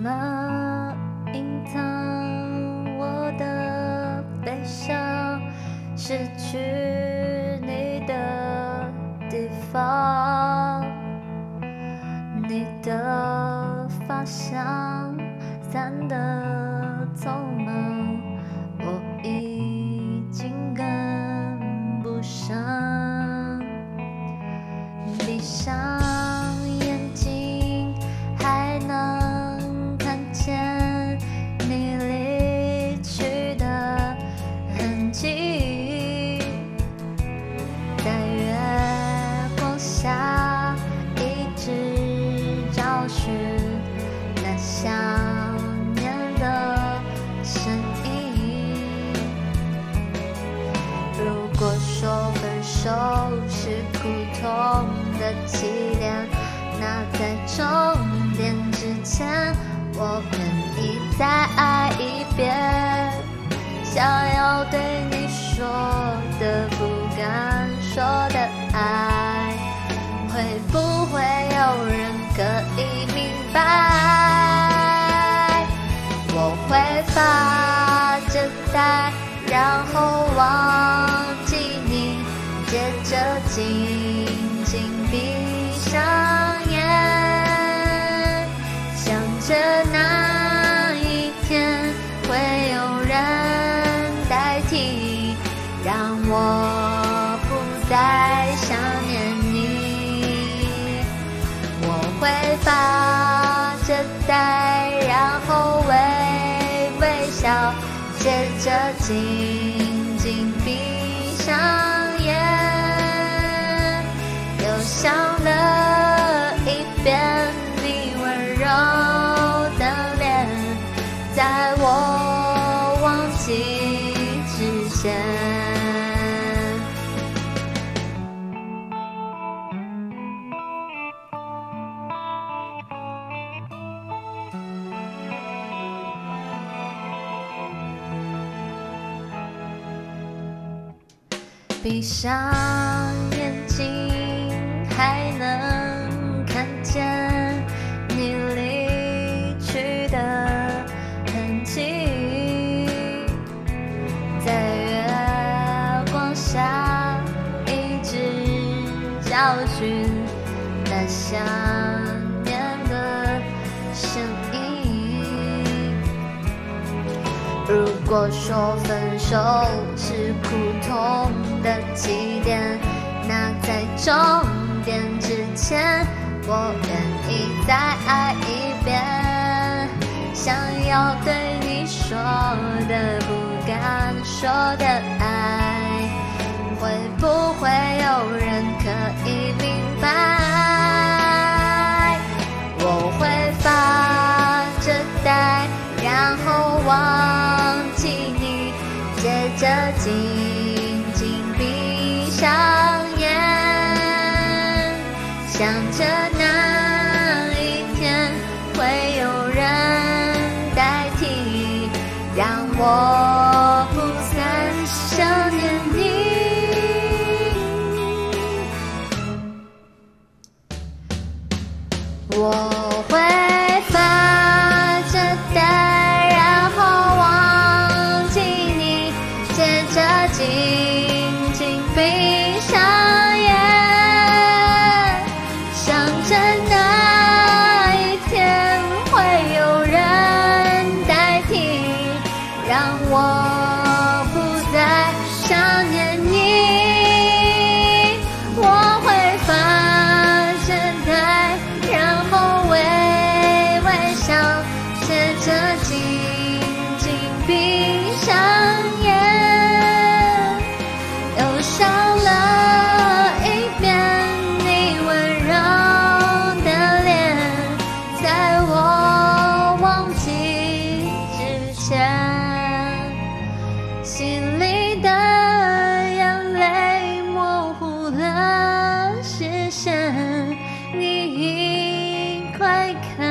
么隐藏我的悲伤？失去你的地方，你的发香散的手是苦痛的起点，那在终点之前，我愿意再爱一遍。想要对你说的不敢说的爱，会不会有人可以明白？会发着呆，然后微微笑，接着紧紧闭上眼，又想了一遍你温柔的脸，在我忘记闭上眼睛，还能看见你离去的痕迹，在月光下一直找寻那想念的声音。如果说分手是苦痛的起点，那在终点之前，我愿意再爱一遍。想要对你说的不敢说的爱，会不会有人可以想着那一天会有人代替，让我不再想念你。我心里的眼泪模糊了视线，你快看。